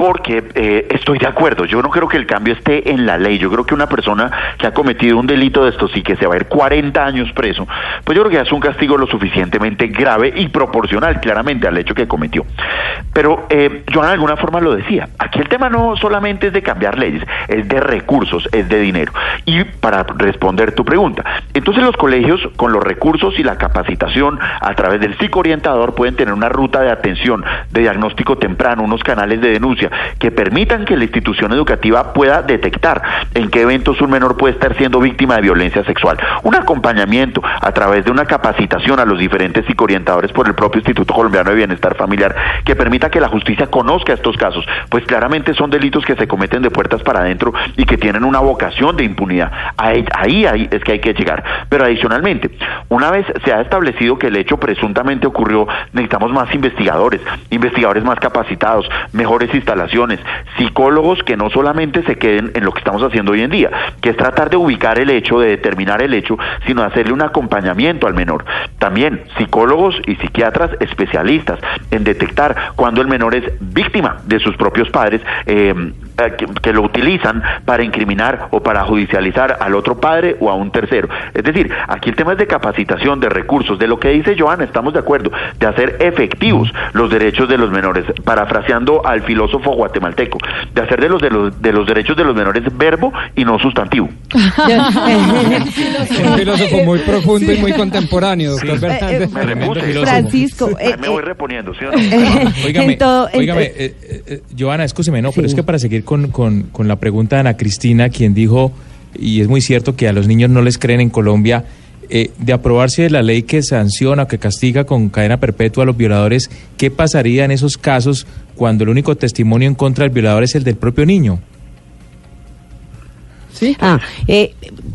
porque eh, estoy de acuerdo, yo no creo que el cambio esté en la ley, yo creo que una persona que ha cometido un delito de estos y que se va a ir 40 años preso, pues yo creo que es un castigo lo suficientemente grave y proporcional claramente al hecho que cometió. Pero eh, yo de alguna forma lo decía, el tema no solamente es de cambiar leyes, es de recursos, es de dinero. Y para responder tu pregunta, entonces los colegios con los recursos y la capacitación a través del psicoorientador pueden tener una ruta de atención, de diagnóstico temprano, unos canales de denuncia, que permitan que la institución educativa pueda detectar en qué eventos un menor puede estar siendo víctima de violencia sexual. Un acompañamiento a través de una capacitación a los diferentes psicoorientadores por el propio Instituto Colombiano de Bienestar Familiar que permita que la justicia conozca estos casos, pues claramente son delitos que se cometen de puertas para adentro y que tienen una vocación de impunidad. Ahí, ahí, es que hay que llegar. Pero adicionalmente, una vez se ha establecido que el hecho presuntamente ocurrió, necesitamos más investigadores, investigadores más capacitados, mejores instalaciones, psicólogos que no solamente se queden en lo que estamos haciendo hoy en día, que es tratar de ubicar el hecho, de determinar el hecho, sino hacerle un acompañamiento al menor. También psicólogos y psiquiatras especialistas en detectar cuando el menor es víctima de sus propios padres. Eh, eh, que, lo utilizan para incriminar o para judicializar al otro padre o a un tercero. Es decir, aquí el tema es de capacitación, de recursos, de lo que dice Joana, estamos de acuerdo, de hacer efectivos los derechos de los menores, parafraseando al filósofo guatemalteco, de hacer de los, de los, de los derechos de los menores verbo y no sustantivo. <laughs> un filósofo muy profundo y muy contemporáneo, doctor eh, eh, Francisco. me voy reponiendo, ¿sí o no? Joana, escúcheme, no, pero es que para seguir con, con, la pregunta de Ana Cristina, quien dijo, y es muy cierto que a los niños no les creen en Colombia, eh, de aprobarse la ley que sanciona, que castiga con cadena perpetua a los violadores, ¿qué pasaría en esos casos cuando el único testimonio en contra del violador es el del propio niño? ¿Sí? Ah, eh,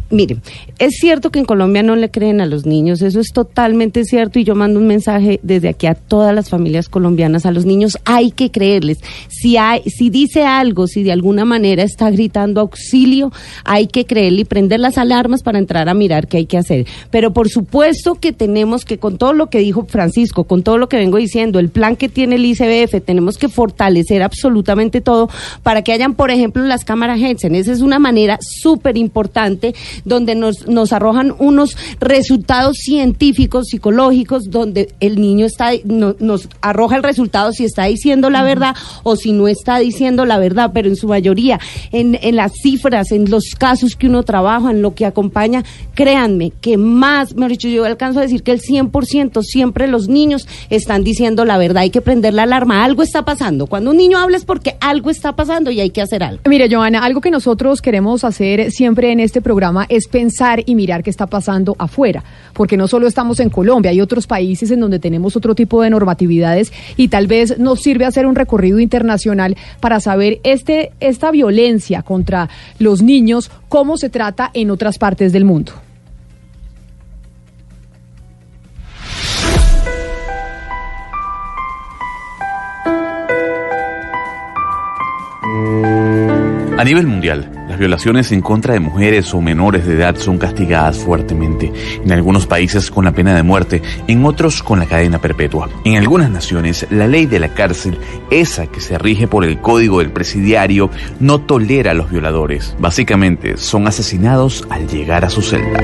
mire, es cierto que en Colombia no le creen a los niños, eso es totalmente cierto y yo mando un mensaje desde aquí a todas las familias colombianas, a los niños hay que creerles. Si hay si dice algo, si de alguna manera está gritando auxilio, hay que creerle y prender las alarmas para entrar a mirar qué hay que hacer. Pero por supuesto que tenemos que con todo lo que dijo Francisco, con todo lo que vengo diciendo, el plan que tiene el ICBF, tenemos que fortalecer absolutamente todo para que hayan, por ejemplo, las cámaras Hetsen. Esa es una manera súper importante donde nos nos arrojan unos resultados científicos, psicológicos, donde el niño está, nos arroja el resultado si está diciendo la verdad o si no está diciendo la verdad, pero en su mayoría, en, en las cifras, en los casos que uno trabaja, en lo que acompaña, créanme que más, mejor dicho, yo alcanzo a decir que el 100% siempre los niños están diciendo la verdad, hay que prender la alarma, algo está pasando. Cuando un niño habla es porque algo está pasando y hay que hacer algo. Mire, Joana, algo que nosotros queremos hacer siempre en este programa es pensar y mirar qué está pasando afuera, porque no solo estamos en Colombia, hay otros países en donde tenemos otro tipo de normatividades y tal vez nos sirve hacer un recorrido internacional para saber este, esta violencia contra los niños, cómo se trata en otras partes del mundo. A nivel mundial, las violaciones en contra de mujeres o menores de edad son castigadas fuertemente, en algunos países con la pena de muerte, en otros con la cadena perpetua. En algunas naciones, la ley de la cárcel, esa que se rige por el código del presidiario, no tolera a los violadores. Básicamente, son asesinados al llegar a su celda.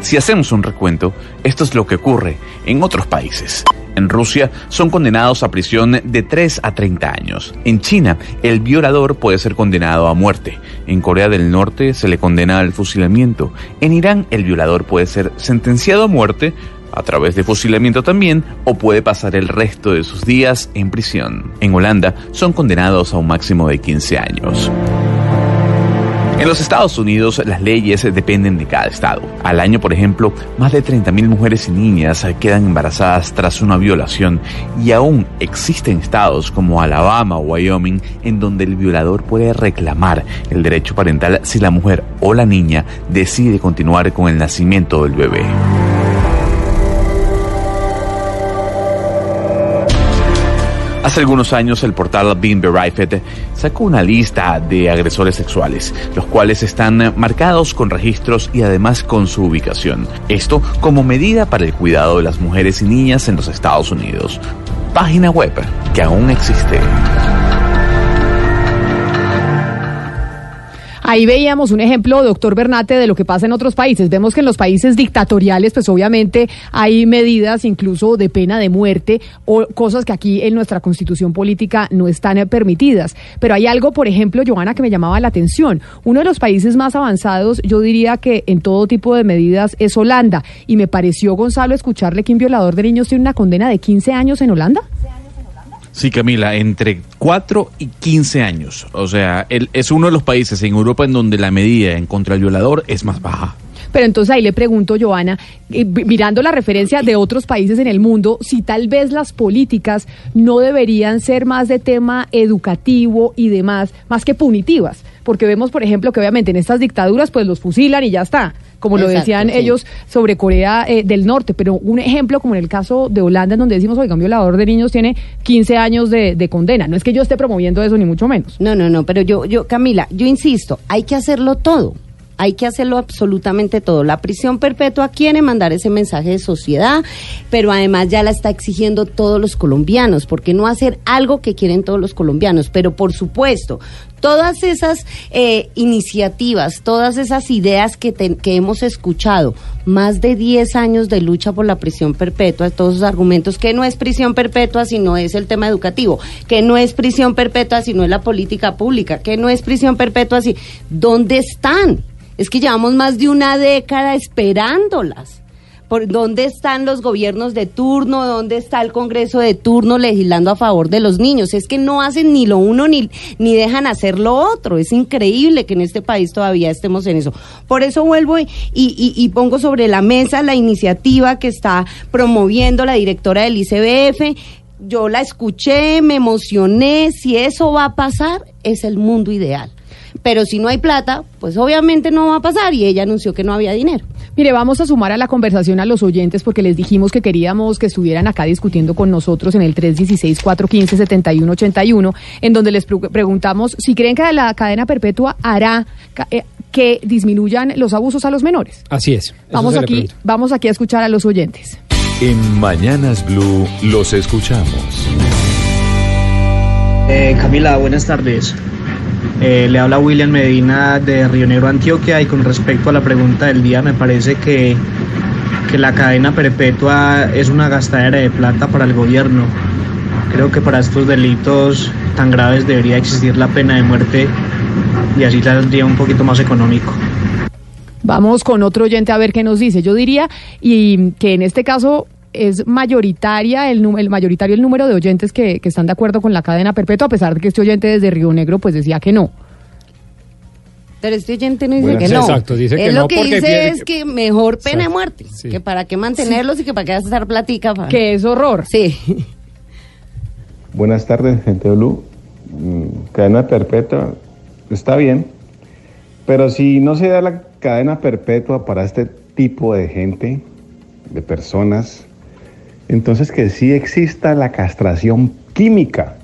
Si hacemos un recuento, esto es lo que ocurre en otros países. En Rusia son condenados a prisión de 3 a 30 años. En China, el violador puede ser condenado a muerte. En Corea del Norte se le condena al fusilamiento. En Irán, el violador puede ser sentenciado a muerte a través de fusilamiento también, o puede pasar el resto de sus días en prisión. En Holanda son condenados a un máximo de 15 años. En los Estados Unidos las leyes dependen de cada estado. Al año, por ejemplo, más de 30.000 mujeres y niñas quedan embarazadas tras una violación y aún existen estados como Alabama o Wyoming en donde el violador puede reclamar el derecho parental si la mujer o la niña decide continuar con el nacimiento del bebé. Hace algunos años el portal Being Verified sacó una lista de agresores sexuales, los cuales están marcados con registros y además con su ubicación. Esto como medida para el cuidado de las mujeres y niñas en los Estados Unidos. Página web que aún existe. Ahí veíamos un ejemplo, doctor Bernate, de lo que pasa en otros países. Vemos que en los países dictatoriales, pues obviamente hay medidas incluso de pena de muerte o cosas que aquí en nuestra constitución política no están permitidas. Pero hay algo, por ejemplo, Joana, que me llamaba la atención. Uno de los países más avanzados, yo diría que en todo tipo de medidas, es Holanda. Y me pareció, Gonzalo, escucharle que un violador de niños tiene una condena de 15 años en Holanda. Sí, Camila, entre 4 y 15 años. O sea, es uno de los países en Europa en donde la medida en contra el violador es más baja. Pero entonces ahí le pregunto, Joana, eh, mirando la referencia de otros países en el mundo, si tal vez las políticas no deberían ser más de tema educativo y demás, más que punitivas. Porque vemos, por ejemplo, que obviamente en estas dictaduras pues los fusilan y ya está como lo decían ellos sobre Corea eh, del Norte, pero un ejemplo como en el caso de Holanda, en donde decimos, oiga, un violador de niños tiene 15 años de, de, condena. No es que yo esté promoviendo eso, ni mucho menos. No, no, no, pero yo, yo, Camila, yo insisto, hay que hacerlo todo hay que hacerlo absolutamente todo. La prisión perpetua quiere mandar ese mensaje de sociedad, pero además ya la está exigiendo todos los colombianos, porque no hacer algo que quieren todos los colombianos. Pero por supuesto, todas esas eh, iniciativas, todas esas ideas que, que hemos escuchado, más de 10 años de lucha por la prisión perpetua, todos esos argumentos, que no es prisión perpetua si no es el tema educativo, que no es prisión perpetua si no es la política pública, que no es prisión perpetua si... ¿Dónde están? Es que llevamos más de una década esperándolas. ¿Por dónde están los gobiernos de turno? ¿Dónde está el Congreso de turno legislando a favor de los niños? Es que no hacen ni lo uno ni, ni dejan hacer lo otro. Es increíble que en este país todavía estemos en eso. Por eso vuelvo y, y, pongo sobre la mesa la iniciativa que está promoviendo la directora del ICBF. Yo la escuché, me emocioné. Si eso va a pasar, es el mundo ideal pero si no hay plata, pues obviamente no va a pasar y ella anunció que no había dinero. Mire, vamos a sumar a la conversación a los oyentes porque les dijimos que queríamos que estuvieran acá discutiendo con nosotros en el 316-415-7181, en donde les preguntamos si creen que la cadena perpetua hará eh, que disminuyan los abusos a los menores. Así es. Vamos aquí, vamos aquí a escuchar a los oyentes. En Mañanas Blue los escuchamos. Eh, Camila, buenas tardes. Eh, le habla William Medina de Río Negro, Antioquia, y con respecto a la pregunta del día, me parece que, que la cadena perpetua es una gastadera de plata para el gobierno. Creo que para estos delitos tan graves debería existir la pena de muerte y así saldría un poquito más económico. Vamos con otro oyente a ver qué nos dice. Yo diría y que en este caso es mayoritaria el, el mayoritario el número de oyentes que, están de acuerdo con la cadena perpetua, a pesar de que este oyente desde Río Negro pues decía que no. Pero este oyente no dice que no. Exacto, dice que lo que dice es que mejor pena de muerte, que para qué mantenerlos y que para qué hacer platica. Que es horror. Sí. Buenas tardes, gente de Blue. Mm, cadena perpetua está bien, pero si no se da la cadena perpetua para este tipo de gente, de personas, entonces que sí exista la castración química,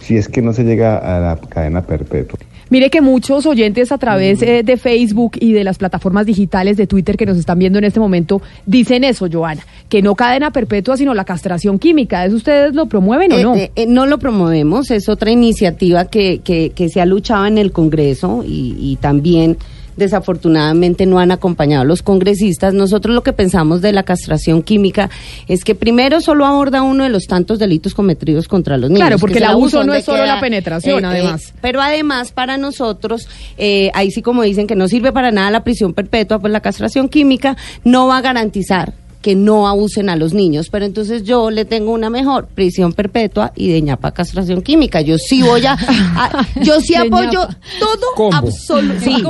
si es que no se llega a la cadena perpetua. Mire que muchos oyentes a través eh, de Facebook y de las plataformas digitales de Twitter que nos están viendo en este momento dicen eso, Joana, que no cadena perpetua, sino la castración química. ¿Eso ustedes lo promueven o eh, no? Eh, no lo promovemos, es otra iniciativa que, que, que, se ha luchado en el Congreso y, y también desafortunadamente no han acompañado a los congresistas. Nosotros lo que pensamos de la castración química es que primero solo aborda uno de los tantos delitos cometidos contra los niños. Claro, porque el abuso no es solo la penetración, eh, eh, además. pero además para nosotros, eh, ahí sí como dicen que no sirve para nada la prisión perpetua, pues la castración química no va a garantizar que no abusen a los niños, pero entonces yo le tengo una mejor, prisión perpetua y de ñapa castración química. Yo sí voy a, <laughs> yo sí apoyo todo, sí,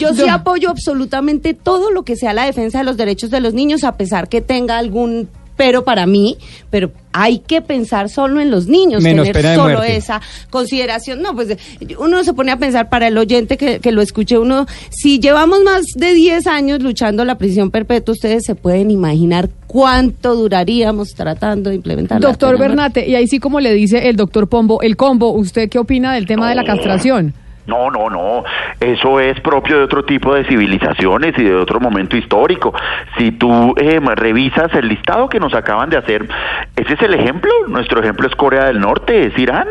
yo sí apoyo absolutamente todo lo que sea la defensa de los derechos de los niños, a pesar que tenga algún pero para mí, pero hay que pensar solo en los niños, tener solo esa consideración. No, pues uno se pone a pensar para el oyente que, que lo escuche uno, si llevamos más de 10 años luchando la prisión perpetua, ustedes se pueden imaginar cuánto duraríamos tratando de implementar. Doctor Bernate, y ahí sí como le dice el doctor Pombo, el combo, ¿usted qué opina del tema de la castración? No, no, no. Eso es propio de otro tipo de civilizaciones y de otro momento histórico. Si tú eh, revisas el listado que nos acaban de hacer, ese es el ejemplo. Nuestro ejemplo es Corea del Norte, es Irán.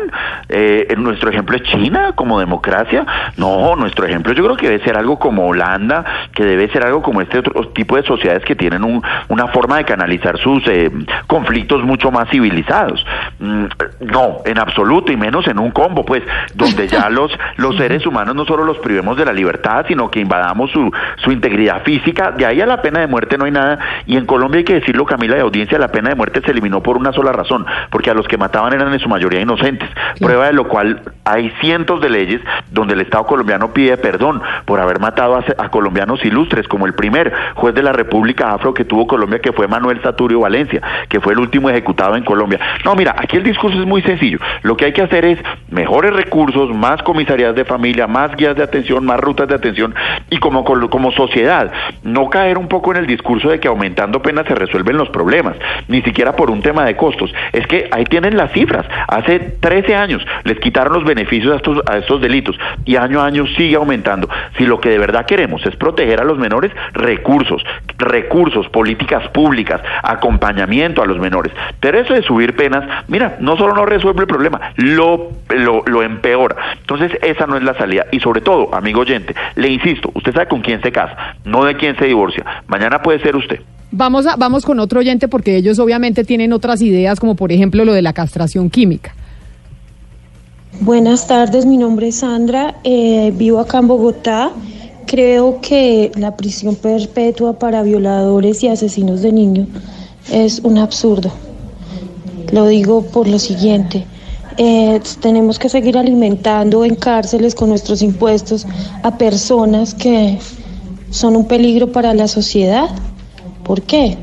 Eh, nuestro ejemplo es China como democracia. No, nuestro ejemplo yo creo que debe ser algo como Holanda, que debe ser algo como este otro tipo de sociedades que tienen un, una forma de canalizar sus eh, conflictos mucho más civilizados. Mm, no, en absoluto, y menos en un combo, pues, donde ya <laughs> los, los seres humanos no solo los privemos de la libertad, sino que invadamos su, su integridad física. De ahí a la pena de muerte no hay nada. Y en Colombia hay que decirlo, Camila, de audiencia, la pena de muerte se eliminó por una sola razón, porque a los que mataban eran en su mayoría inocentes. Prueba de lo cual hay cientos de leyes donde el Estado colombiano pide perdón por haber matado a, a colombianos ilustres, como el primer juez de la República Afro que tuvo Colombia, que fue Manuel Saturio Valencia, que fue el último ejecutado en Colombia. No, mira, aquí el discurso es muy sencillo. Lo que hay que hacer es mejores recursos, más comisarías de familia, más guías de atención, más rutas de atención y como, como sociedad, no caer un poco en el discurso de que aumentando penas se resuelven los problemas, ni siquiera por un tema de costos. Es que ahí tienen las cifras. Hace 13 años les quitaron los beneficios a estos, a estos delitos y año a año sigue aumentando. Si lo que de verdad queremos es proteger a los menores, recursos, recursos, políticas públicas, acompañamiento a los menores. Pero eso de subir penas, mira, no solo no resuelve el problema, lo, lo, lo empeora. Entonces, esa no es salida. Y sobre todo, amigo oyente, le insisto, usted sabe con quién se casa, no de quién se divorcia. Mañana puede ser usted. Vamos, a, vamos con otro oyente porque ellos obviamente tienen otras ideas, como por ejemplo lo de la castración química. Buenas tardes, mi nombre es Sandra, eh, vivo acá en Bogotá. Creo que la prisión perpetua para violadores y asesinos de niños es un absurdo. Lo digo por lo siguiente. Eh, tenemos que seguir alimentando en cárceles con nuestros impuestos a personas que son un peligro para la sociedad. ¿Por qué?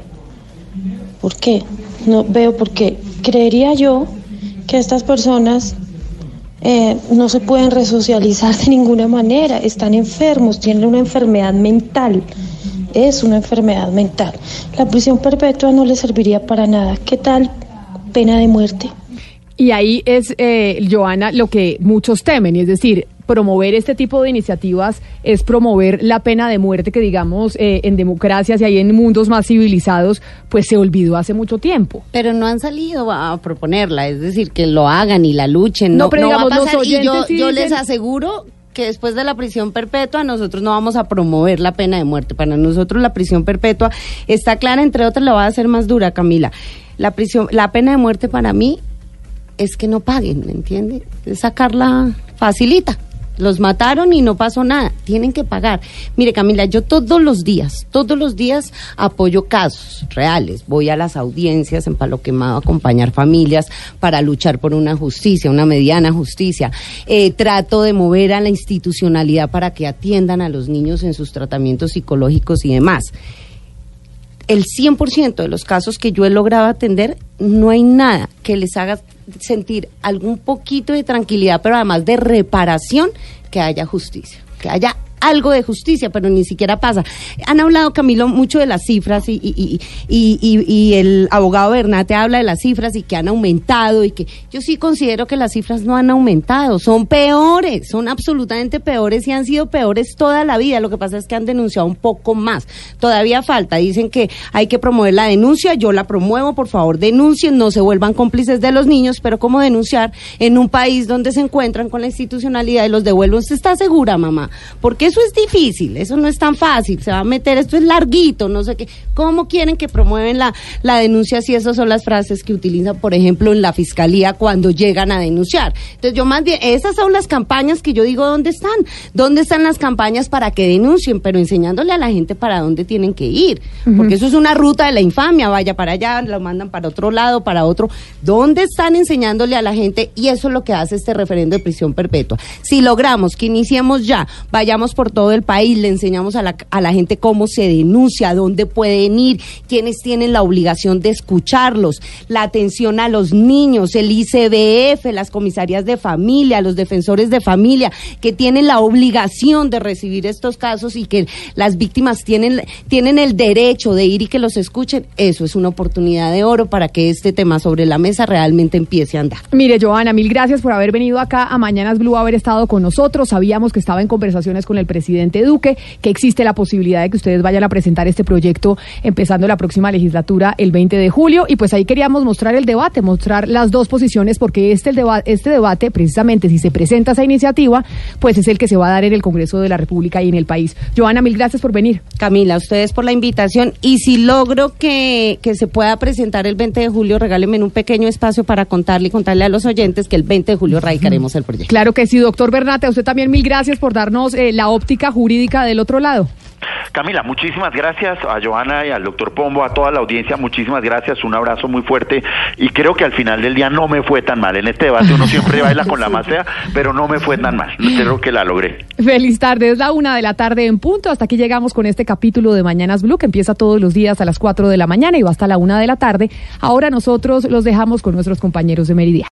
¿Por qué? No veo por qué. Creería yo que estas personas eh, no se pueden resocializar de ninguna manera, están enfermos, tienen una enfermedad mental, es una enfermedad mental. La prisión perpetua no les serviría para nada. ¿Qué tal pena de muerte? Y ahí es, eh, Joana, lo que muchos temen, y es decir, promover este tipo de iniciativas es promover la pena de muerte que digamos eh, en democracias y ahí en mundos más civilizados pues se olvidó hace mucho tiempo. Pero no han salido a proponerla, es decir, que lo hagan y la luchen. No, pero digamos, va a pasar. y yo, yo les aseguro que después de la prisión perpetua nosotros no vamos a promover la pena de muerte. Para nosotros la prisión perpetua está clara, entre otras la va a hacer más dura, Camila. La prisión, la pena de muerte para mí es que no paguen, ¿me entiende? Es sacarla facilita. Los mataron y no pasó nada. Tienen que pagar. Mire, Camila, yo todos los días, todos los días apoyo casos reales. Voy a las audiencias en Palo Quemado a acompañar familias para luchar por una justicia, una mediana justicia. Eh, trato de mover a la institucionalidad para que atiendan a los niños en sus tratamientos psicológicos y demás el 100% de los casos que yo he logrado atender, no hay nada que les haga sentir algún poquito de tranquilidad, pero además de reparación, que haya justicia, que haya algo de justicia, pero ni siquiera pasa. Han hablado, Camilo, mucho de las cifras y, y, y, y, el abogado Bernate habla de las cifras y que han aumentado y que yo sí considero que las cifras no han aumentado, son peores, son absolutamente peores y han sido peores toda la vida. Lo que pasa es que han denunciado un poco más. Todavía falta, dicen que hay que promover la denuncia, yo la promuevo, por favor, denuncien, no se vuelvan cómplices de los niños, pero ¿cómo denunciar en un país donde se encuentran con la institucionalidad y los devuelven? ¿Usted está segura, mamá? Porque eso es difícil, eso no es tan fácil, se va a meter, esto es larguito, no sé qué. ¿Cómo quieren que promueven la, la denuncia si esas son las frases que utilizan, por ejemplo, en la fiscalía cuando llegan a denunciar? Entonces yo más bien, esas son las campañas que yo digo, ¿dónde están? ¿Dónde están las campañas para que denuncien? Pero enseñándole a la gente para dónde tienen que ir, porque eso es una ruta de la infamia, vaya para allá, lo mandan para otro lado, para otro. ¿Dónde están enseñándole a la gente? Y eso es lo que hace este referendo de prisión perpetua. Si logramos que iniciemos ya, vayamos por todo el país, le enseñamos a la, a la gente cómo se denuncia, dónde pueden ir, quiénes tienen la obligación de escucharlos, la atención a los niños, el ICBF, las comisarías de familia, los defensores de familia, que tienen la obligación de recibir estos casos y que las víctimas tienen, tienen el derecho de ir y que los escuchen. Eso es una oportunidad de oro para que este tema sobre la mesa realmente empiece a andar. Mire, Joana, mil gracias por haber venido acá a Mañanas Blue, haber estado con nosotros. Sabíamos que estaba en conversaciones con el presidente Duque, que existe la posibilidad de que ustedes vayan a presentar este proyecto empezando la próxima legislatura el 20 de julio. Y pues ahí queríamos mostrar el debate, mostrar las dos posiciones, porque este, el deba este debate, precisamente, si se presenta esa iniciativa, pues es el que se va a dar en el Congreso de la República y en el país. Joana, mil gracias por venir. Camila, ustedes por la invitación. Y si logro que, que se pueda presentar el 20 de julio, regálenme un pequeño espacio para contarle y contarle a los oyentes que el 20 de julio radicaremos el proyecto. Claro que sí, doctor Bernate. A usted también mil gracias por darnos eh, la óptica jurídica del otro lado. Camila, muchísimas gracias a Joana y al doctor Pombo, a toda la audiencia, muchísimas gracias, un abrazo muy fuerte y creo que al final del día no me fue tan mal. En este debate uno siempre <laughs> baila con la más fea, pero no me fue tan mal. Creo que la logré. Feliz tarde, es la una de la tarde en punto. Hasta aquí llegamos con este capítulo de Mañanas Blue que empieza todos los días a las 4 de la mañana y va hasta la una de la tarde. Ahora nosotros los dejamos con nuestros compañeros de Meridia.